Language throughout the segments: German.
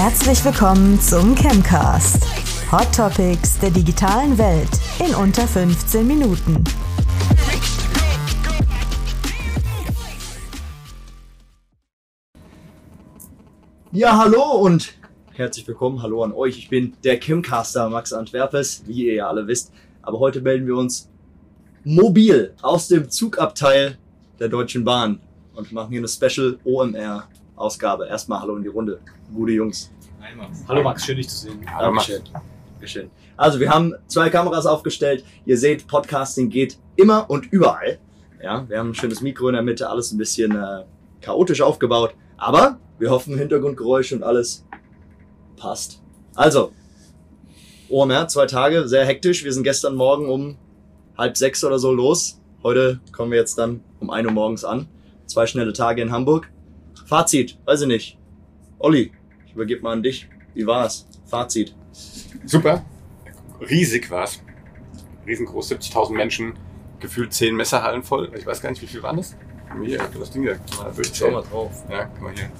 Herzlich willkommen zum Chemcast. Hot Topics der digitalen Welt in unter 15 Minuten. Ja, hallo und herzlich willkommen. Hallo an euch. Ich bin der Chemcaster Max Antwerpes, wie ihr ja alle wisst. Aber heute melden wir uns mobil aus dem Zugabteil der Deutschen Bahn und machen hier eine Special OMR Ausgabe. Erstmal Hallo in die Runde. Gute Jungs. Hi Max. Hallo Max, schön dich zu sehen. Hallo Dankeschön. Dankeschön. Also wir haben zwei Kameras aufgestellt. Ihr seht, Podcasting geht immer und überall. Ja, wir haben ein schönes Mikro in der Mitte, alles ein bisschen äh, chaotisch aufgebaut. Aber wir hoffen, Hintergrundgeräusche und alles passt. Also, OMR, zwei Tage, sehr hektisch. Wir sind gestern Morgen um halb sechs oder so los. Heute kommen wir jetzt dann um ein Uhr morgens an. Zwei schnelle Tage in Hamburg. Fazit, weiß ich nicht. Olli, ich übergebe mal an dich. Wie war's? Fazit. Super. Riesig war's. Riesengroß, 70.000 Menschen, gefühlt 10 Messerhallen voll. Ich weiß gar nicht, wie viel waren das? Hier, das Ding. Mal Schau mal drauf. Ja, guck mal hier.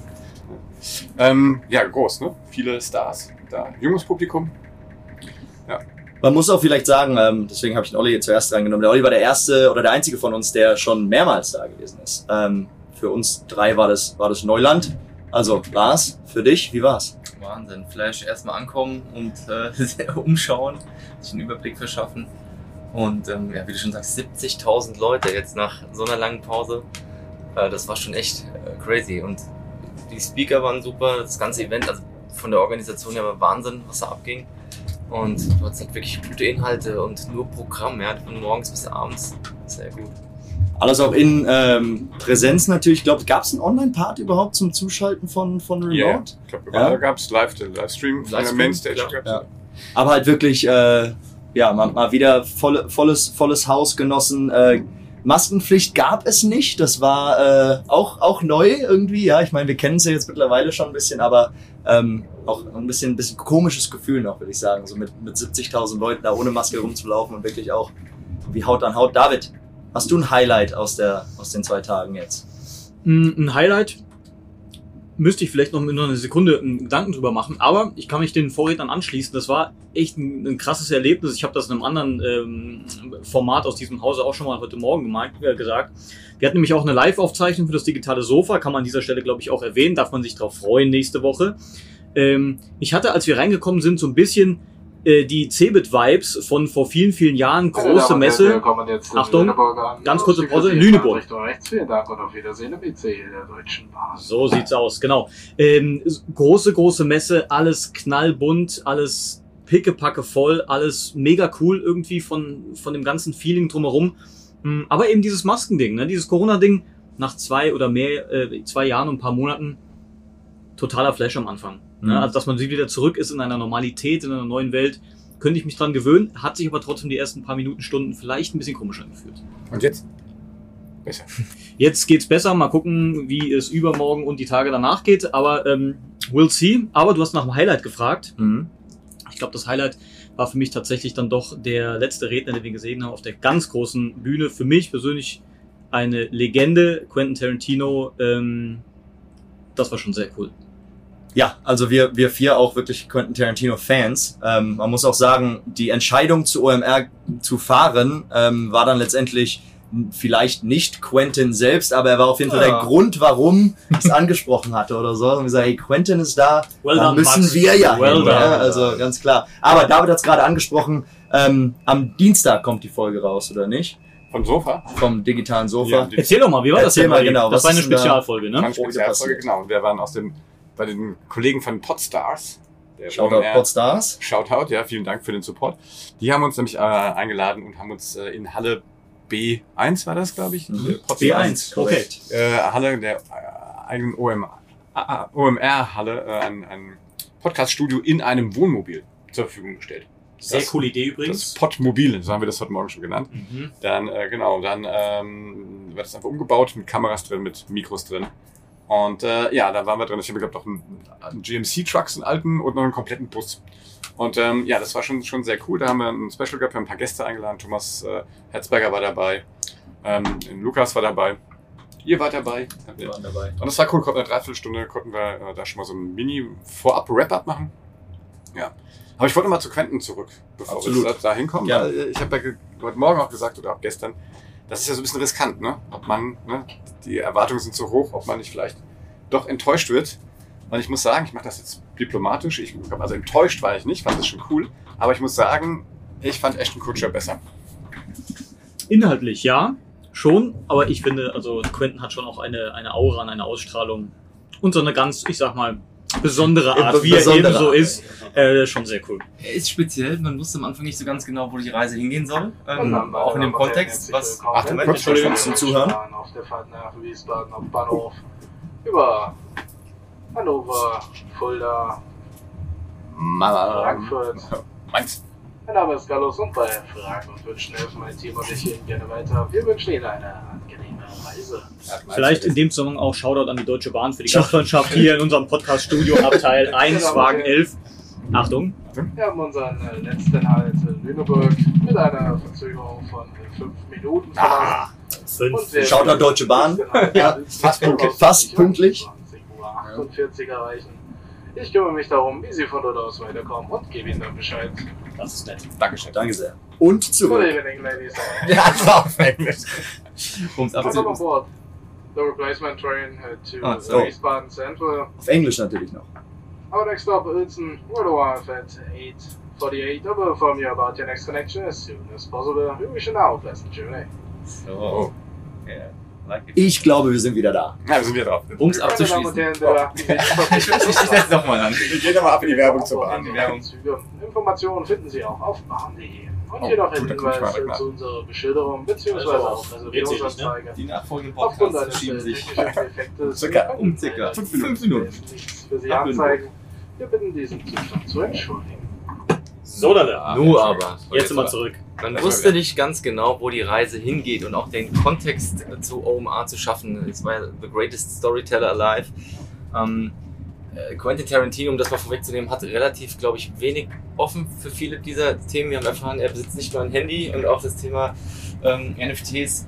Ähm, ja, groß, ne? Viele Stars da. Junges Publikum. Ja. Man muss auch vielleicht sagen, ähm, deswegen habe ich den Olli zuerst reingenommen. Der Olli war der erste oder der einzige von uns, der schon mehrmals da gewesen ist. Ähm, für uns drei war das, war das Neuland. Also, Lars, für dich, wie war's? Wahnsinn. Flash erstmal ankommen und äh, umschauen, sich einen Überblick verschaffen. Und ähm, ja, wie du schon sagst, 70.000 Leute jetzt nach so einer langen Pause. Äh, das war schon echt äh, crazy. Und die Speaker waren super, das ganze Event, also von der Organisation her war Wahnsinn, was da abging. Und du hattest halt wirklich gute Inhalte und nur Programm, ja, von morgens bis abends. Sehr gut. Alles auch in ähm, Präsenz natürlich. Ich glaube, gab es einen Online-Part überhaupt zum Zuschalten von, von Remote? Ja, ich glaube, Ja. da gab's live, den Livestream von der Livestream, Mainstage. klar. Ja. Aber halt wirklich, äh, ja, mal, mal wieder voll, volles, volles Haus genossen. Äh, Maskenpflicht gab es nicht. Das war äh, auch, auch neu irgendwie. Ja, ich meine, wir kennen es ja jetzt mittlerweile schon ein bisschen, aber ähm, auch ein bisschen, ein bisschen komisches Gefühl noch, würde ich sagen. So mit, mit 70.000 Leuten da ohne Maske rumzulaufen und wirklich auch wie Haut an Haut. David, hast du ein Highlight aus, der, aus den zwei Tagen jetzt? Mm, Ein Highlight müsste ich vielleicht noch in einer Sekunde einen Gedanken drüber machen, aber ich kann mich den Vorrednern anschließen. Das war echt ein, ein krasses Erlebnis. Ich habe das in einem anderen ähm, Format aus diesem Hause auch schon mal heute Morgen gemeint, äh, gesagt. Wir hatten nämlich auch eine Live-Aufzeichnung für das digitale Sofa, kann man an dieser Stelle, glaube ich, auch erwähnen, darf man sich darauf freuen nächste Woche. Ähm, ich hatte, als wir reingekommen sind, so ein bisschen äh, die Cebit-Vibes von vor vielen, vielen Jahren, große Messe. Achtung, ganz kurze Pause, Lüneburg. So sieht's aus, genau. Ähm, große, große Messe, alles knallbunt, alles pickepacke voll, alles mega cool irgendwie von, von dem ganzen Feeling drumherum. Mm, Aber eben dieses Maskending, ne? dieses Corona-Ding, nach zwei oder mehr, äh, zwei Jahren und ein paar Monaten, totaler Flash am Anfang. Mhm. Ne? Also, dass man wieder zurück ist in einer Normalität, in einer neuen Welt, könnte ich mich dran gewöhnen, hat sich aber trotzdem die ersten paar Minuten, Stunden vielleicht ein bisschen komisch angefühlt. Und jetzt? Besser. Jetzt geht's besser. Mal gucken, wie es übermorgen und die Tage danach geht. Aber ähm, we'll see. Aber du hast nach dem Highlight gefragt. Mhm. Ich glaube, das Highlight war für mich tatsächlich dann doch der letzte Redner, den wir gesehen haben auf der ganz großen Bühne. Für mich persönlich eine Legende, Quentin Tarantino. Ähm, das war schon sehr cool. Ja, also wir, wir vier auch wirklich Quentin Tarantino-Fans. Ähm, man muss auch sagen, die Entscheidung zu OMR zu fahren ähm, war dann letztendlich vielleicht nicht Quentin selbst, aber er war auf jeden Fall Ja. der Grund, warum ich es angesprochen hatte oder so. Und gesagt, hey, Quentin ist da, Well dann done, müssen Max. wir ja Well hin. done. Ja, also ganz klar. Aber David hat es gerade angesprochen, ähm, am Dienstag kommt die Folge raus, oder nicht? Vom Sofa. Vom digitalen Sofa. Ja, Erzähl doch mal, wie war das Erzähl denn? mal genau, Das was war eine Spezialfolge, ne? Eine Oh, Spezialfolge, genau. Und wir waren aus dem, bei den Kollegen von Podstars. Der Shoutout OMR Podstars. Shoutout, ja, vielen Dank für den Support. Die haben uns nämlich äh, eingeladen und haben uns äh, in Halle B1 war das, glaube ich. Mhm. äh, Podstars, B1, okay. Korrekt. Äh, Halle, der äh, eigenen OM, OMR-Halle, äh, ein, ein Podcast-Studio in einem Wohnmobil zur Verfügung gestellt. Sehr Das- coole Idee Das übrigens. Podmobil, so haben wir das heute Morgen schon genannt. Mhm. Dann, äh, genau, dann ähm, wird das einfach umgebaut mit Kameras drin, mit Mikros drin. Und äh, ja, da waren wir drin. Ich habe, glaube noch einen, einen GMC-Trucks, einen alten und noch einen kompletten Bus. Und ähm, ja, das war schon, schon sehr cool. Da haben wir ein Special gehabt, wir haben ein paar Gäste eingeladen. Thomas äh, Herzberger war dabei, ähm, Lukas war dabei. Ihr wart dabei. Wir waren dabei. Und das war cool, konnten eine Dreiviertelstunde konnten wir äh, da schon mal so ein Mini-Vorab-Wrap-Up machen. Ja. Aber ich wollte mal zu Quentin zurück, bevor Absolut. wir da hinkommen. Weil, äh, ich habe ja heute Morgen auch gesagt oder auch gestern, das ist ja so ein bisschen riskant, ne? Ob man, ne? Die Erwartungen sind so hoch, ob man nicht vielleicht doch enttäuscht wird. Und ich muss sagen, ich mache das jetzt diplomatisch. Ich, also enttäuscht war ich nicht, fand das schon cool. Aber ich muss sagen, ich fand Ashton Kutcher besser. Inhaltlich ja, schon, aber ich finde, also Quentin hat schon auch eine, eine Aura und eine Ausstrahlung und so eine ganz, ich sag mal, besondere Art, wie er besondere eben so ist, äh, schon sehr cool. Er ist speziell, man wusste am Anfang nicht so ganz genau, wo die Reise hingehen soll. Und Ähm, dann, auch in dem Kontext, was. Ach, Moment, Entschuldigung, zum Zuhören. Auf der Fahrt nach Wiesbaden auf Bahnhof über Hannover, Fulda, Frankfurt. Meins. Mein Name ist Gallus und bei Fragen und Wünschen helfen mein Team und ich Ihnen gerne weiter. Wir wünschen Ihnen eine angenehme. Vielleicht in dem Zusammenhang auch Shoutout an die Deutsche Bahn für die Gastfreundschaft hier in unserem Podcast-Studio Abteil 1, Wagen 11. Achtung, Wir haben unseren äh, letzten Halt in Lüneburg mit einer Verzögerung von äh, fünf Minuten verlassen. Schaut nach Deutsche Bahn. Ja, fast pünktlich. Fast pünktlich. 20 Uhr erreichen. Ich kümmere mich darum, wie Sie von dort aus weiterkommen und gebe Ihnen dann Bescheid. Das ist nett. Dankeschön. Danke sehr. Und Good zurück. evening, ladies. Ja, das war auf Englisch. Um's abzu- on board. The replacement train uh, to Ah, sorry. Wiesbaden Central. Auf Englisch natürlich noch. Our next stop, Uelzen. We're to arrive at 8.48. I will inform you about your next connection as soon as possible. We wish you now a pleasant journey. So. Yeah, like it. Ich glaube, wir sind wieder da. Ja, wir sind wieder drauf. Damen und abzuschließen. Ich setze nochmal an. Wir gehen aber ab in die Werbung zur Bahn. Informationen finden Sie auch auf bahn.de. Und Oh, hier noch ein Hinweis zu unserer Beschilderung bzw. Also, auch Reservierungsanzeige. Die nachfolgenden Aufgrund Podcasts äh, sich. Circa. Um circa leider fünf diese Minuten. nichts für Sie anzeigen. Wir bitten diesen Zustand zu entschuldigen. So, dann. Nur aber. Jetzt sind wir zurück. Man wusste nicht ganz genau, wo die Reise hingeht und auch den Kontext zu OMA zu schaffen. Es war ja The Greatest Storyteller Alive. Ähm, äh, Quentin Tarantino, um das mal vorwegzunehmen, hat relativ, glaube ich, wenig offen für viele dieser Themen. Wir haben erfahren, er besitzt nicht nur ein Handy und auch das Thema ähm, NFTs.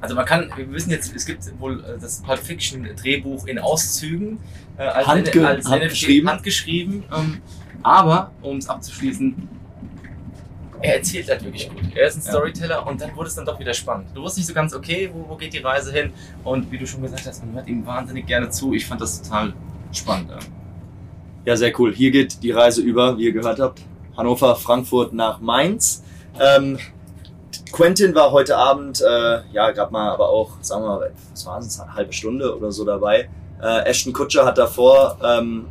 Also man kann, wir wissen jetzt, es gibt wohl äh, das Pulp Fiction Drehbuch in Auszügen äh, als, Handge- als handgeschrieben. NFT, handgeschrieben. Ähm, aber, um es abzuschließen, er erzählt halt wirklich gut. Er ist ein Ja. Storyteller und dann wurde es dann doch wieder spannend. Du wusstest nicht so ganz, okay, wo, wo geht die Reise hin? Und wie du schon gesagt hast, man hört ihm wahnsinnig gerne zu. Ich fand das total spannend. ja. Ja, sehr cool. Hier geht die Reise über, wie ihr gehört habt. Hannover, Frankfurt nach Mainz. Ähm, Quentin war heute Abend, äh, ja, gerade mal, aber auch, sagen wir mal, was war es, eine halbe Stunde oder so dabei. Äh, Ashton Kutscher hat davor ähm,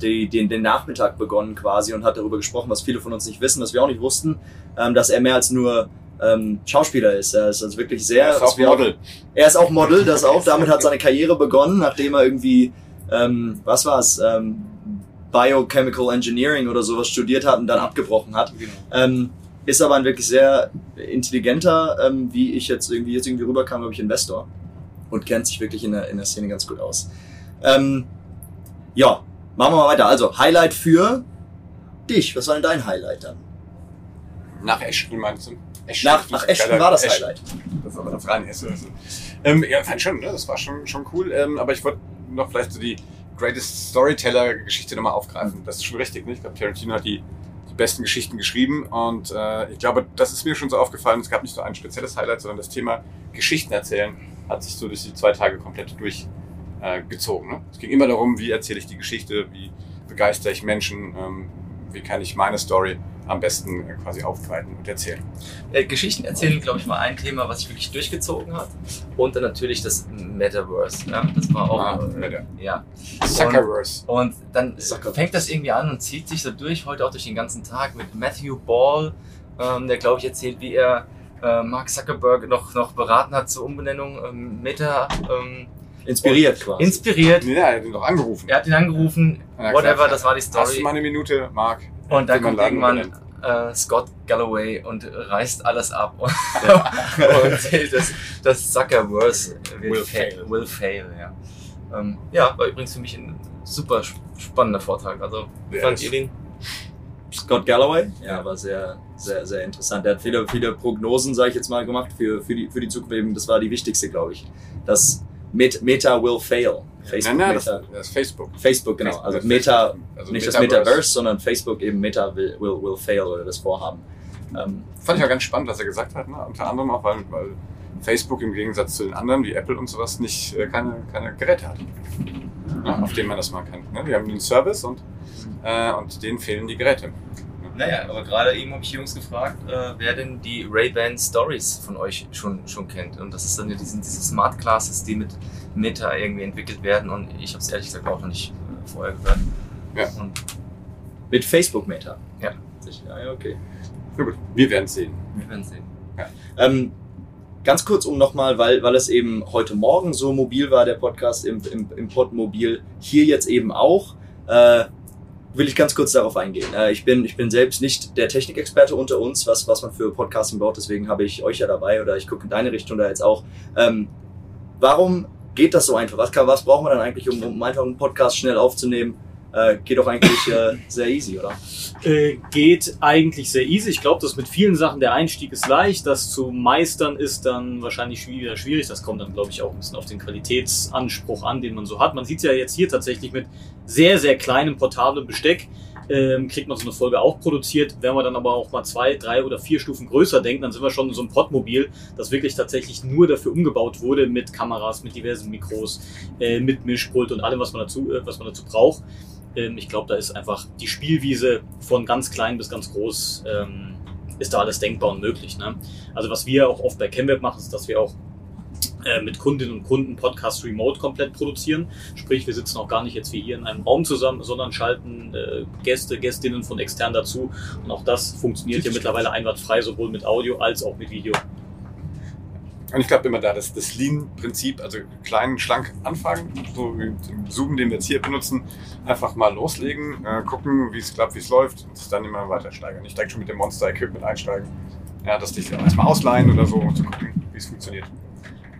die, den, den Nachmittag begonnen quasi und hat darüber gesprochen, was viele von uns nicht wissen, was wir auch nicht wussten, ähm, dass er mehr als nur ähm, Schauspieler ist. Er ist also wirklich sehr. Er ist auch Model. er ist auch Model, das auch. Damit hat seine Karriere begonnen, nachdem er irgendwie, ähm, was war's, ähm, Biochemical Engineering oder sowas studiert hat und dann abgebrochen hat. Ähm, ist aber ein wirklich sehr intelligenter, ähm, wie ich jetzt irgendwie jetzt irgendwie rüberkam, glaube ich, Investor und kennt sich wirklich in der, in der Szene ganz gut aus. Ähm, ja, machen wir mal weiter. Also Highlight für dich. Was war denn dein Highlight dann? Nach Ashton meinst du? Ashton, Nach, nach Ashton war das Highlight. Das freie Hesse. Also. Ähm, ja, fand schon, ne? das war schon, schon cool. Ähm, aber ich wollte noch vielleicht so die Greatest Storyteller-Geschichte nochmal aufgreifen. Das ist schon richtig, ne? Ich glaube, Tarantino hat die, die besten Geschichten geschrieben und äh, ich glaube, das ist mir schon so aufgefallen. Es gab nicht so ein spezielles Highlight, sondern das Thema Geschichten erzählen hat sich so durch die zwei Tage komplett durchgezogen. Äh, gezogen, ne? Es ging immer darum, wie erzähle ich die Geschichte, wie begeistere ich Menschen, ähm, wie kann ich meine Story am besten äh, quasi aufbereiten und erzählen. Äh, Geschichten erzählen, glaube ich, war ein Thema, was sich wirklich durchgezogen hat. Und dann natürlich das Metaverse. Ja? Das war auch. Ah, äh, ja. Zuckerverse. Und dann Zuckerverse. fängt das irgendwie an und zieht sich so durch, heute auch durch den ganzen Tag mit Matthew Ball, ähm, der, glaube ich, erzählt, wie er äh, Mark Zuckerberg noch, noch beraten hat zur Umbenennung ähm, Meta. Ähm, Inspiriert quasi. inspiriert. Nee, er hat ihn doch angerufen. Er hat ihn angerufen, Ja, whatever, klar. das war die Hast du Story. mal eine Minute, Mark? Und dann kommt irgendwann äh, Scott Galloway und reißt alles ab und, und erzählt, dass das Zuckerverse will, Will fail. fail. Will fail ja. Ähm, ja, war übrigens für mich ein super sp- spannender Vortrag. Also, wie Ja, fand ihr den? Scott Galloway. Ja, war sehr, sehr, sehr interessant. Er hat viele, viele Prognosen, sage ich jetzt mal, gemacht für, für, die, für die Zukunft. Eben, Das war die wichtigste, glaube ich. Dass Met, Meta will fail. Facebook, nein, nein, das, Meta, das ist Facebook. Facebook, genau. Also Das Meta, also nicht das Metaverse, sondern Facebook eben Meta will, will, will fail oder das Vorhaben. Ähm, Fand ich auch ganz spannend, was er gesagt hat. Ne? Unter anderem auch, weil, weil Facebook im Gegensatz zu den anderen, wie Apple und sowas, nicht äh, keine, keine Geräte hat, ne? auf denen man das machen kann. Ne? Die haben einen Service und, äh, und denen fehlen die Geräte. Naja, aber gerade eben habe ich die Jungs gefragt, äh, wer denn die Ray-Ban Stories von euch schon, schon kennt. Und das ist dann ja diese, diese Smart Classes, die mit Meta irgendwie entwickelt werden. Und ich habe es ehrlich gesagt auch noch nicht äh, vorher gehört. Ja. Und mit Facebook Meta. Ja. Ja, ja, okay. Na gut, wir werden sehen. wir werden sehen. Ähm, ganz kurz um nochmal, weil, weil es eben heute Morgen so mobil war, der Podcast im, im, im Podmobil, hier jetzt eben auch, äh, will ich ganz kurz darauf eingehen. Äh, ich, bin, ich bin selbst nicht der Technikexperte unter uns, was, was man für Podcasting braucht, deswegen habe ich euch ja dabei oder ich gucke in deine Richtung da jetzt auch. Ähm, warum geht das so einfach? Was, kann, was braucht man dann eigentlich, um, um einfach einen Podcast schnell aufzunehmen? Äh, geht doch eigentlich äh, sehr easy, oder? Äh, geht eigentlich sehr easy. Ich glaube, dass mit vielen Sachen der Einstieg ist leicht. Das zu meistern ist dann wahrscheinlich wieder schwierig. Das kommt dann, glaube ich, auch ein bisschen auf den Qualitätsanspruch an, den man so hat. Man sieht ja jetzt hier tatsächlich mit sehr, sehr kleinem portablem Besteck. Ähm, kriegt man so eine Folge auch produziert. Wenn man dann aber auch mal zwei, drei oder vier Stufen größer denkt, dann sind wir schon in so einem Podmobil, das wirklich tatsächlich nur dafür umgebaut wurde mit Kameras, mit diversen Mikros, äh, mit Mischpult und allem, was man dazu, äh, was man dazu braucht. Ich glaube, da ist einfach die Spielwiese von ganz klein bis ganz groß, ähm, ist da alles denkbar und möglich. Ne? Also was wir auch oft bei ChemWeb machen, ist, dass wir auch äh, mit Kundinnen und Kunden Podcast remote komplett produzieren. Sprich, wir sitzen auch gar nicht jetzt wie hier in einem Raum zusammen, sondern schalten äh, Gäste, Gästinnen von extern dazu. Und auch das funktioniert ja mittlerweile einwandfrei, sowohl mit Audio als auch mit Video. Und ich glaube immer da, dass das Lean-Prinzip, also klein, schlank anfangen, so wie den Zoom, den wir jetzt hier benutzen, einfach mal loslegen, äh, gucken, wie es klappt, wie es läuft und dann immer weiter steigern. Nicht direkt schon mit dem Monster-Equipment einsteigen. Ja, das dich erstmal ausleihen oder so, um zu gucken, wie es funktioniert.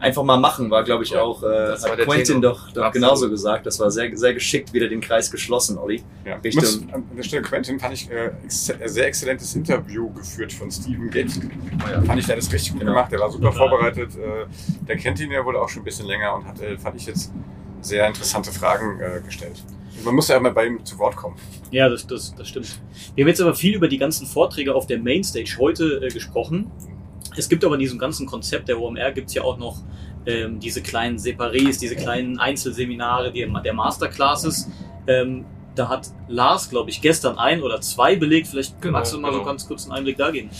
Einfach mal machen, war, glaube ich, auch, äh, hat Quentin Tenor. doch, doch Absolut. genauso gesagt. Das war sehr, sehr geschickt, wieder den Kreis geschlossen, Olli. Ja. Richtung- Muss, an der Stelle Quentin fand ich äh, ex ein sehr exzellentes Interview geführt von Steven Gates. Oh ja. Fand ich, der hat das richtig gut Genau. gemacht, der war super Total. vorbereitet. Äh, der kennt ihn ja wohl auch schon ein bisschen länger und hat, äh, fand ich jetzt sehr interessante Fragen äh, gestellt. Und man muss ja immer bei ihm zu Wort kommen. Ja, das, das, das stimmt. Wir haben jetzt aber viel über die ganzen Vorträge auf der Mainstage heute äh, gesprochen. Es gibt aber in diesem ganzen Konzept der OMR gibt es ja auch noch ähm, diese kleinen Separés, diese kleinen Einzelseminare, die, der Masterclasses. Ähm, da hat Lars, glaube ich, gestern ein oder zwei belegt. Vielleicht Genau, magst du mal so genau. ganz kurz einen Einblick da geben.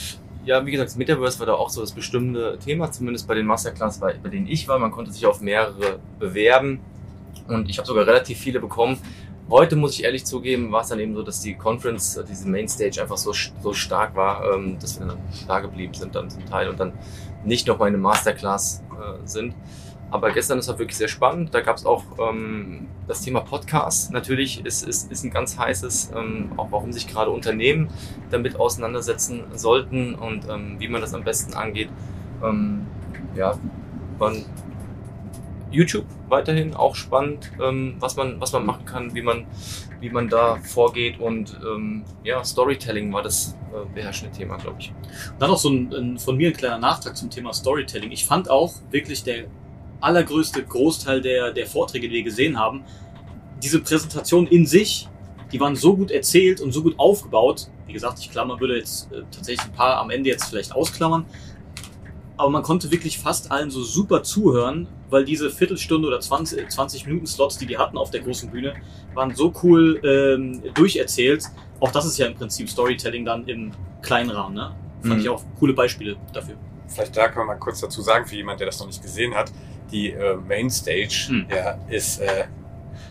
Ja, wie gesagt, das Metaverse war da auch so das bestimmte Thema, zumindest bei den Masterclass, bei denen ich war. Man konnte sich auf mehrere bewerben und ich habe sogar relativ viele bekommen. Heute muss ich ehrlich zugeben, war es dann eben so, dass die Conference, äh, diese Mainstage einfach so, so stark war, ähm, dass wir dann da geblieben sind dann zum Teil und dann nicht noch mal in eine Masterclass äh, sind. Aber gestern ist halt wirklich sehr spannend. Da gab es auch ähm, das Thema Podcast. Natürlich ist, ist, ist ein ganz heißes, ähm, auch warum sich gerade Unternehmen damit auseinandersetzen sollten und ähm, wie man das am besten angeht. Ähm, ja, man, YouTube weiterhin auch spannend, ähm, was man was man machen kann, wie man wie man da vorgeht und ähm, ja Storytelling war das äh, beherrschende Thema, glaube ich. Und dann noch so ein, ein, von mir ein kleiner Nachtrag zum Thema Storytelling. Ich fand auch wirklich der allergrößte Großteil der, der Vorträge, die wir gesehen haben, diese Präsentation in sich, die waren so gut erzählt und so gut aufgebaut. Wie gesagt, ich klammer, würde jetzt äh, tatsächlich ein paar am Ende jetzt vielleicht ausklammern. Aber man konnte wirklich fast allen so super zuhören, weil diese Viertelstunde oder 20, 20 Minuten Slots, die die hatten auf der großen Bühne, waren so cool ähm, durcherzählt. Auch das ist ja im Prinzip Storytelling dann im kleinen Rahmen. Ne? Fand Mhm. ich auch coole Beispiele dafür. Vielleicht da kann man mal kurz dazu sagen, für jemand, der das noch nicht gesehen hat, die äh, Mainstage Hm. ja, ist äh,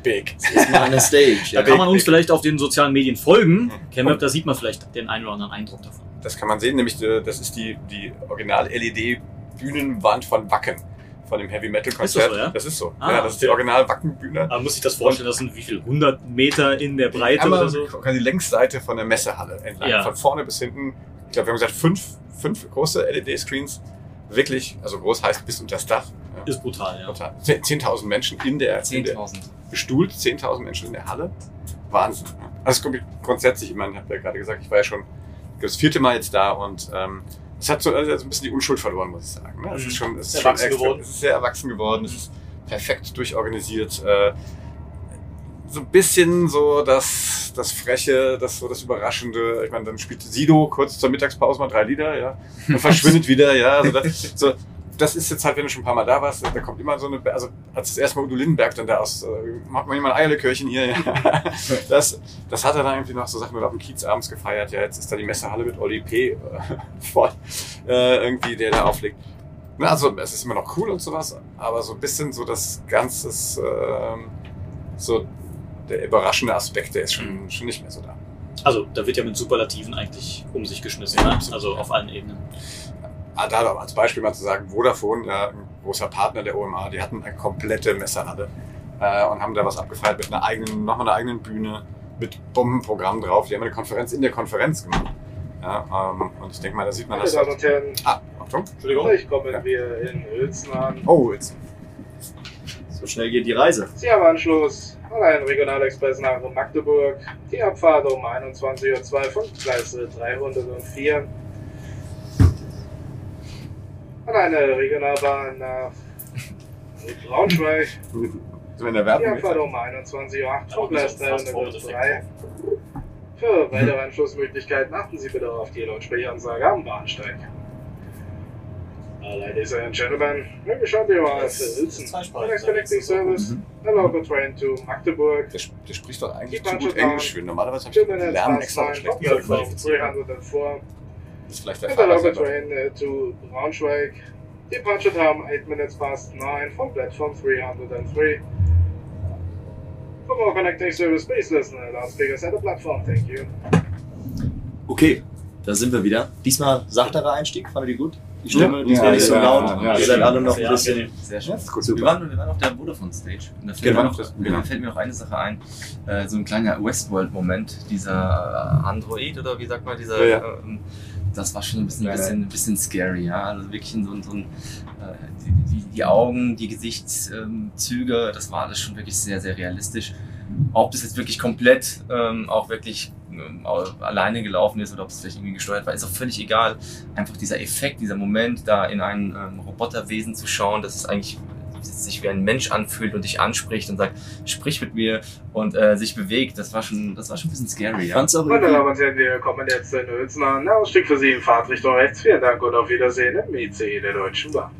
big. Ist mal eine Stage. Da Ja. kann man uns Big. vielleicht auf den sozialen Medien folgen. Mhm. Camweb, da sieht man vielleicht den einen oder anderen Eindruck davon. Das kann man sehen, nämlich äh, das ist die, die Original-LED-Bühnenwand von Wacken, von dem Heavy Metal Konzert. Ist das so, ja? Das ist so. Ah, ja, das ist die okay. Original-Wacken-Bühne. Aber muss ich das vorstellen, das sind wie viel? 100 Meter in der Breite Einmal oder so? quasi die Längsseite von der Messehalle entlang. Ja. Von vorne bis hinten. Ich glaube, wir haben gesagt, fünf, fünf große LED-Screens. Wirklich, also groß heißt bis unter das Dach. Ja. Ist brutal, ja. Total. 10.000 Menschen in der, in der 10.000. bestuhlt, 10.000 Menschen in der Halle. Wahnsinn. ja. Also grund- grundsätzlich, ich meine, ich habe ja gerade gesagt, ich war ja schon das vierte Mal jetzt da und ähm, es hat so also ein bisschen die Unschuld verloren, muss ich sagen. Ne? Es Mhm. ist schon, es ist Sehr schon erwachsen extra, geworden. es ist sehr erwachsen geworden. Es ist perfekt durchorganisiert. Äh, so ein bisschen so das, das Freche, das so das Überraschende. Ich meine, dann spielt Sido kurz zur Mittagspause mal drei Lieder, ja. Und verschwindet wieder, ja. Also das, so, das ist jetzt halt, wenn du schon ein paar Mal da warst, da kommt immer so eine, also als das erste Mal Udo Lindenberg dann da aus, äh, macht man immer ein Eierlikörchen hier, ja. Das, das hat er dann irgendwie noch so Sachen auf dem Kiez abends gefeiert, ja. Jetzt ist da die Messehalle mit Oli P. Äh, voll, äh, irgendwie, der da auflegt. Na, also, es ist immer noch cool und sowas, aber so ein bisschen so das Ganze, ähm, so der überraschende Aspekt, der ist schon, schon nicht mehr so da. Also, da wird ja mit Superlativen eigentlich um sich geschmissen, ne? also auf allen Ebenen. Ah, da als Beispiel mal zu sagen, Vodafone, ja, ein großer Partner der OMA, die hatten eine komplette Messerhalle äh, und haben da was abgefeiert mit einer eigenen, nochmal einer eigenen Bühne, mit Bombenprogramm drauf. Die haben eine Konferenz in der Konferenz gemacht. Ja, ähm, und ich denke mal, da sieht man Meine das. Damen und Herren, Ah, Achtung. Entschuldigung. gleich kommen Ja. wir in Uelzen an. Oh, jetzt. So schnell geht die Reise. Sie haben Anschluss an einen Regionalexpress nach Magdeburg. Die Abfahrt um 21.02 Uhr von Gleise 304. An eine Regionalbahn nach Braunschweig. Wir in der Die Werbung Abfahrt jetzt? um 21.08 Uhr Gleis fast vorne 303. Für weitere Anschlussmöglichkeiten achten Sie bitte auf die Lautsprecheransage am Bahnsteig. Uh, Ladies and gentlemen, maybe short you are Das für ist Uelzen. zweisprachig, Next ne? connecting service. Mhm. A local train to Magdeburg. Der, der spricht doch eigentlich Die zu gut Englisch. Normalerweise habe ich past extra schlecht. from platform 304. Ist vielleicht der Fahrer selber. train to Braunschweig. Departure time 8 minutes past 9 from platform 303. For more connecting service, please listen to loudspeakers at the platform. Thank you. Okay, da sind wir wieder. Diesmal sachterer Einstieg, fandet ihr gut? Die Stimme, Ja. diesmal Ja, nicht so ja, laut. ja, ihr seid alle noch ein Sehr bisschen. Sehr schön. Ja, ist gut. Wir waren, wir waren auf der Vodafone Stage. Und da fällt, Genau. mir, noch, genau. fällt mir noch eine Sache ein. Äh, so ein kleiner Westworld-Moment. Dieser äh, Android oder wie sagt man, dieser. Ja, ja. Ähm, das war schon ein bisschen, Nein, bisschen, ein bisschen scary, ja. Also wirklich so, ein- so ein, äh, die, die, Augen, die Gesichtszüge, das war alles schon wirklich sehr, sehr realistisch. Ob das jetzt wirklich komplett ähm, auch wirklich ähm, alleine gelaufen ist oder ob es vielleicht irgendwie gesteuert war, ist auch völlig egal. Einfach dieser Effekt, dieser Moment, da in ein ähm, Roboterwesen zu schauen, dass es eigentlich sich wie ein Mensch anfühlt und dich anspricht und sagt, sprich mit mir und äh, sich bewegt, das war schon, das war schon ein bisschen scary, Ich ja. fand's auch Meine. Damen und Herren, wir kommen jetzt in an. Der Ausstieg für Sie in Fahrtrichtung rechts. Vielen Dank und auf Wiedersehen im ICE der Deutschen Bahn.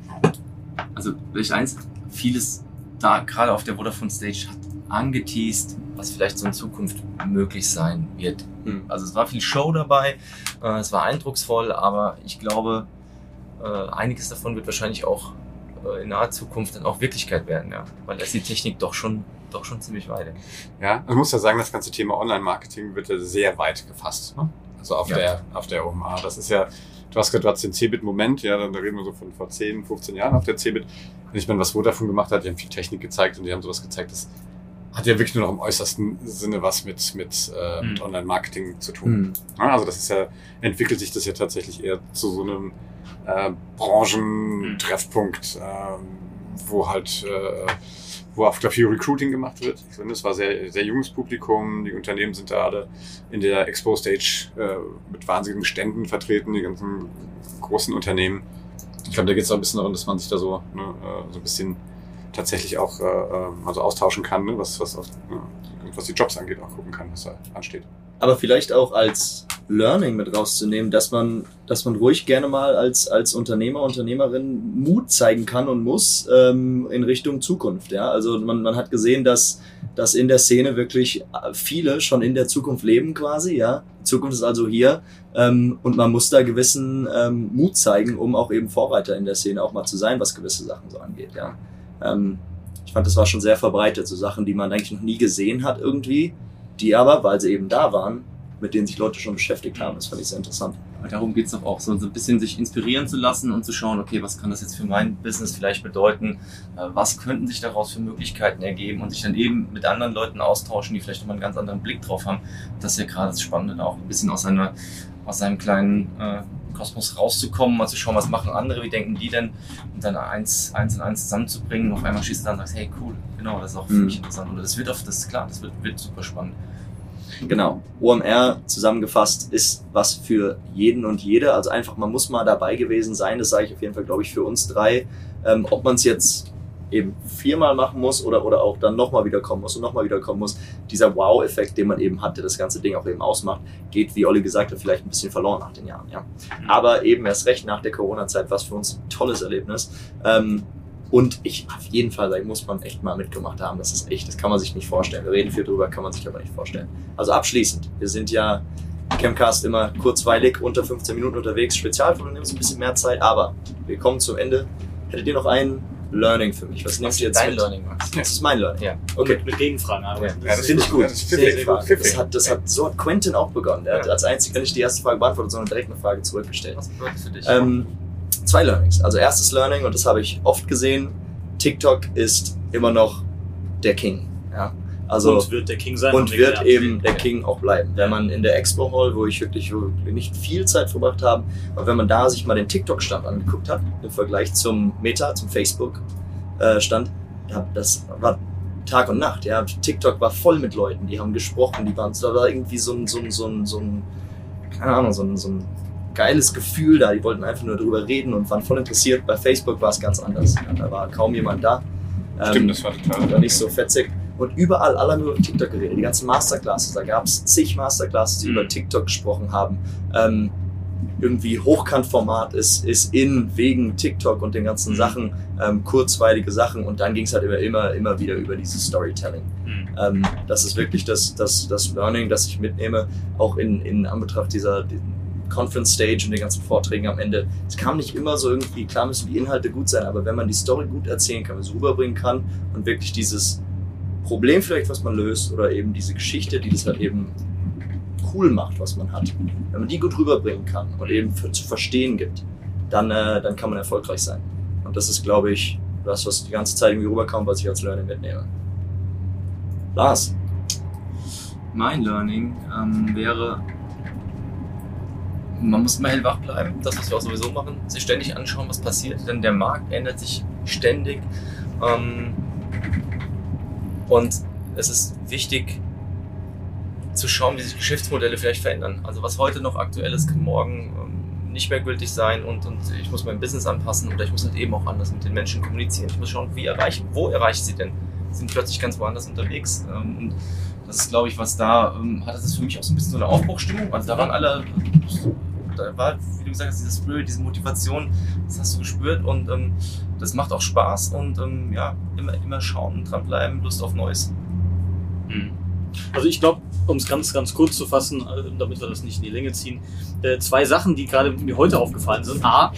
Also vielleicht eins, vieles da gerade auf der Vodafone Stage hat angeteased, was vielleicht so in Zukunft möglich sein wird. Hm. Also es war viel Show dabei, äh, es war eindrucksvoll, aber ich glaube, äh, einiges davon wird wahrscheinlich auch in naher Zukunft dann auch Wirklichkeit werden, ja. Weil da ist die Technik doch schon, doch schon ziemlich weit. Ja, ich muss ja sagen, das ganze Thema Online-Marketing wird ja sehr weit gefasst. Ne? Also auf, Ja. der, auf der OMA. Das ist ja, du hast gerade, du hast den Cebit-Moment, ja, da reden wir so von vor 10, 15 Jahren auf der Cebit. Und ich meine, was Vodafone gemacht hat, die haben viel Technik gezeigt und die haben sowas gezeigt, das hat ja wirklich nur noch im äußersten Sinne was mit, mit, äh, mit Mhm. Online-Marketing zu tun. Hm. Ja, also das ist ja, entwickelt sich das ja tatsächlich eher zu so einem äh, Branchentreffpunkt, ähm, wo halt, äh, wo auch glaub, viel Recruiting gemacht wird. Ich finde, es war sehr, sehr junges Publikum, die Unternehmen sind da alle in der Expo Stage äh, mit wahnsinnigen Ständen vertreten, die ganzen großen Unternehmen. Ich glaube, da geht es auch ein bisschen darum, dass man sich da so, ne, äh, so ein bisschen tatsächlich auch äh, äh, also austauschen kann, ne, was, was, auf, ja, was die Jobs angeht, auch gucken kann, was da ansteht. Aber vielleicht auch als Learning mit rauszunehmen, dass man, dass man ruhig gerne mal als, als Unternehmer, Unternehmerin Mut zeigen kann und muss ähm, in Richtung Zukunft. Ja? Also man, man hat gesehen, dass, dass in der Szene wirklich viele schon in der Zukunft leben quasi. Ja? Zukunft ist also hier ähm, und man muss da gewissen ähm, Mut zeigen, um auch eben Vorreiter in der Szene auch mal zu sein, was gewisse Sachen so angeht. Ja? Ähm, ich fand, das war schon sehr verbreitet, so Sachen, die man eigentlich noch nie gesehen hat irgendwie, die aber, weil sie eben da waren, mit denen sich Leute schon beschäftigt haben. Das fand ich sehr interessant. Darum geht's doch auch, so, ein bisschen sich inspirieren zu lassen und zu schauen, okay, was kann das jetzt für mein Business vielleicht bedeuten? Äh, Was könnten sich daraus für Möglichkeiten ergeben und sich dann eben mit anderen Leuten austauschen, die vielleicht nochmal einen ganz anderen Blick drauf haben. Das ist ja gerade das Spannende, auch ein bisschen aus, seiner, aus seinem kleinen äh, Kosmos rauszukommen, mal zu schauen, was machen andere, wie denken die denn? Und dann eins, eins und eins zusammenzubringen und auf einmal schießt du dann und sagst, hey cool, genau, das ist auch für Mhm. mich interessant. Und das wird auf, das ist klar, das wird, wird super spannend. Genau. OMR zusammengefasst ist was für jeden und jede. Also einfach, man muss mal dabei gewesen sein. Das sage ich auf jeden Fall, glaube ich, für uns drei. Ähm, ob man es jetzt eben viermal machen muss oder, oder auch dann nochmal wiederkommen muss und nochmal wiederkommen muss, dieser Wow-Effekt, den man eben hat, der das ganze Ding auch eben ausmacht, geht, wie Olli gesagt hat, vielleicht ein bisschen verloren nach den Jahren. Ja. Aber eben erst recht nach der Corona-Zeit, was für uns ein tolles Erlebnis. Ähm, und ich auf jeden Fall sagen, muss man echt mal mitgemacht haben. Das ist echt, das kann man sich nicht vorstellen. Wir reden viel drüber, kann man sich aber nicht vorstellen. Also abschließend, wir sind ja Camcast immer kurzweilig, unter 15 Minuten unterwegs. Spezialfolgen nehmen uns ein bisschen mehr Zeit, aber wir kommen zum Ende. Hättet ihr noch ein Learning für mich? Was nimmst du jetzt dein mit? Learning, Max? Das ist mein Learning. Ja. Okay. Mit, mit Gegenfragen arbeiten. Ja, Das finde ich gut. Das ist Sehr, sehr gut. Das hat, das hat, so hat Quentin auch begonnen. Der hat als einziger nicht die erste Frage beantwortet, sondern direkt eine Frage zurückgestellt. Was bedeutet für dich? Ähm, zwei Learnings. Also erstes Learning, und das habe ich oft gesehen, TikTok ist immer noch der King. Ja? Also und wird der King sein. und wird eben der King auch bleiben. Wenn man in der Expo Hall, wo ich wirklich nicht viel Zeit verbracht haben, aber wenn man da sich mal den TikTok-Stand angeguckt hat, im Vergleich zum Meta, zum Facebook-Stand, das war Tag und Nacht. Ja. TikTok war voll mit Leuten, die haben gesprochen, die waren, da war irgendwie so ein, so ein, so ein, so ein keine Ahnung, so ein, so ein geiles Gefühl da. Die wollten einfach nur drüber reden und waren voll interessiert. Bei Facebook war es ganz anders. Ja, da war kaum jemand da. Ähm, Stimmt, das war total. war nicht so fetzig. Und überall, alle haben über TikTok geredet. Die ganzen Masterclasses, da gab es zig Masterclasses, die Mhm. über TikTok gesprochen haben. Ähm, irgendwie Hochkantformat ist, ist in wegen TikTok und den ganzen Mhm. Sachen, ähm, kurzweilige Sachen. Und dann ging es halt immer, immer, immer wieder über dieses Storytelling. Mhm. Ähm, das ist wirklich das, das, das Learning, das ich mitnehme, auch in, in Anbetracht dieser Conference Stage und den ganzen Vorträgen am Ende. Es kam nicht immer so irgendwie, klar müssen die Inhalte gut sein, aber wenn man die Story gut erzählen kann, es rüberbringen kann und wirklich dieses Problem vielleicht, was man löst, oder eben diese Geschichte, die das halt eben cool macht, was man hat, wenn man die gut rüberbringen kann und eben für, zu verstehen gibt, dann, äh, dann kann man erfolgreich sein. Und das ist, glaube ich, das, was die ganze Zeit irgendwie rüberkam, was ich als Learning mitnehme. Lars. Mein Learning ähm, wäre, man muss immer hellwach bleiben, das, was wir auch sowieso machen, sich ständig anschauen, was passiert, denn der Markt ändert sich ständig. Ähm, und es ist wichtig zu schauen, wie sich Geschäftsmodelle vielleicht verändern. Also was heute noch aktuell ist, kann morgen ähm, nicht mehr gültig sein und, und ich muss mein Business anpassen oder ich muss halt eben auch anders mit den Menschen kommunizieren. Ich muss schauen, wie erreichen, wo erreiche ich sie denn? Sie sind plötzlich ganz woanders unterwegs. Ähm, und das ist, glaube ich, was da ähm, hat. Das ist für mich auch so ein bisschen so eine Aufbruchstimmung. Also da waren alle, da war, wie du gesagt hast, dieser Spirit, diese Motivation, das hast du gespürt und das macht auch Spaß und ähm, ja, immer, immer schauen, dranbleiben, Lust auf Neues. Mhm. Also ich glaube, um es ganz, ganz kurz zu fassen, äh, damit wir das nicht in die Länge ziehen, äh, zwei Sachen, die gerade mir heute aufgefallen sind. A,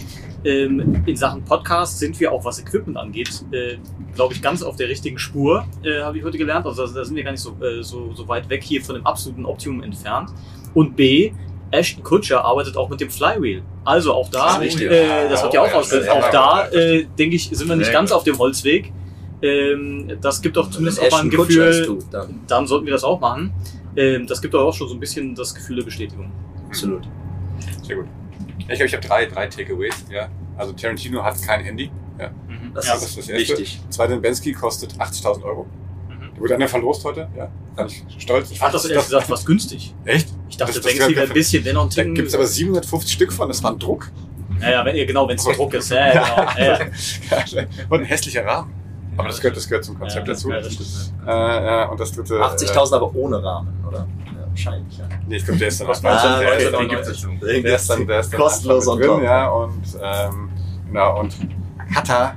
ähm, in Sachen Podcast sind wir auch, was Equipment angeht, äh, glaube ich, ganz auf der richtigen Spur, äh, habe ich heute gelernt. Also da sind wir gar nicht so, äh, so, so weit weg hier von dem absoluten Optimum entfernt. Und B, Ashton Kutcher arbeitet auch mit dem Flywheel. Also auch da, Das ist richtig. äh, das habt ihr auch sehr auch da, äh, denke ich, sind wir nicht ganz auf dem Holzweg. Ähm, das gibt doch zumindest auch mal ein Gefühl, du, dann. dann sollten wir das auch machen. Ähm, das gibt doch auch schon so ein bisschen das Gefühl der Bestätigung. Absolut. Sehr gut. Ich glaube, ich habe drei, drei Takeaways. Ja. Also Tarantino hat kein Handy. Ja. Das Ja. ist das ist das Erste. wichtig. Zweitens, Bensky kostet 80.000 Euro. Mhm. Der wurde einer verlost heute. Ja. Ich stolz. Ich fand das ehrlich gesagt fast günstig. Echt? Ich dachte, Das- das Banksy wäre ein bisschen, wenn noch ein Da Ticken. gibt es aber 750 Stück von, das war ein Druck. Ja, ja, wenn, ja, genau, wenn es Druck ist. Ja, ja, genau. Ja, Und ein hässlicher Rahmen. Aber das gehört, das gehört zum Konzept ja, dazu. Ja, das stimmt. Äh, ja, und das dritte. 80.000 aber ohne Rahmen, oder? Ja, wahrscheinlich, ja. Äh, nee, ich glaube, der ist dann Kostet auch Ah, der okay. ist dann, der ist dann, der ist dann Kostenlos drin, ja. Und, ähm, genau, und Hatta,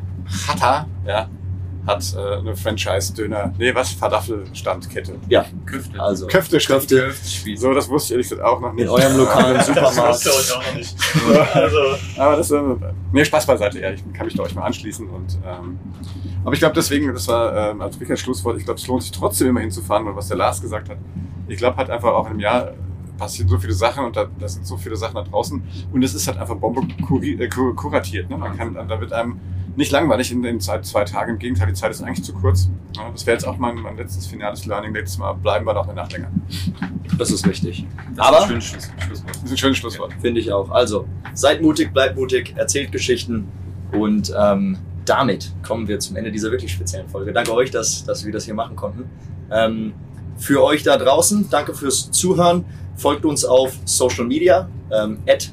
Hatta, ja, hat äh, eine Franchise-Döner, nee, was? Falafelstandkette. Ja, Köfte. also Köfte, Köfte Köftespieß. So, das wusste ich ehrlich gesagt auch noch nicht. in eurem lokalen Das Supermarkt. wusste ich auch noch nicht. Also, Aber das, äh, nee, Spaß beiseite, ja, ich kann mich da euch mal anschließen und, ähm, aber ich glaube deswegen, das war, ähm, als wirklich Schlusswort, ich glaube, es lohnt sich trotzdem immer hinzufahren, weil was der Lars gesagt hat, ich glaube halt einfach auch im Jahr passieren so viele Sachen und da, da sind so viele Sachen da draußen und es ist halt einfach Bombe äh, kur- kuratiert, ne? man kann, da wird einem nicht langweilig in den zwei, zwei Tagen, im Gegenteil, die Zeit ist eigentlich zu kurz. Ja, das wäre jetzt auch mein, mein letztes finales Learning, letztes Mal bleiben wir noch eine Nacht länger. Das ist wichtig. Das Aber- ist ein schönes Schluss, Schlusswort. Das ist ein schönes Schlusswort. Finde ich auch. Also, seid mutig, bleibt mutig, erzählt Geschichten und ähm, damit kommen wir zum Ende dieser wirklich speziellen Folge. Danke euch, dass, dass wir das hier machen konnten. Ähm, für euch da draußen, danke fürs Zuhören. Folgt uns auf Social Media, ähm, at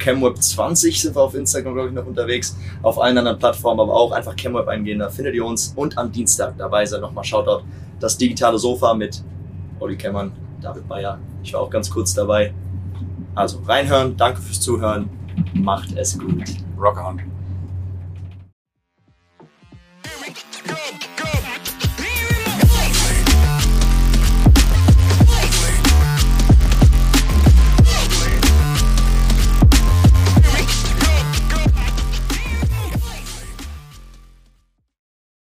CamWeb20 sind wir auf Instagram, glaube ich, noch unterwegs. Auf allen anderen Plattformen, aber auch einfach CamWeb eingehen, da findet ihr uns. Und am Dienstag dabei sein, nochmal Shoutout, das digitale Sofa mit Olli Kemmern, David Bayer. Ich war auch ganz kurz dabei. Also reinhören, danke fürs Zuhören, macht es gut. Rock on.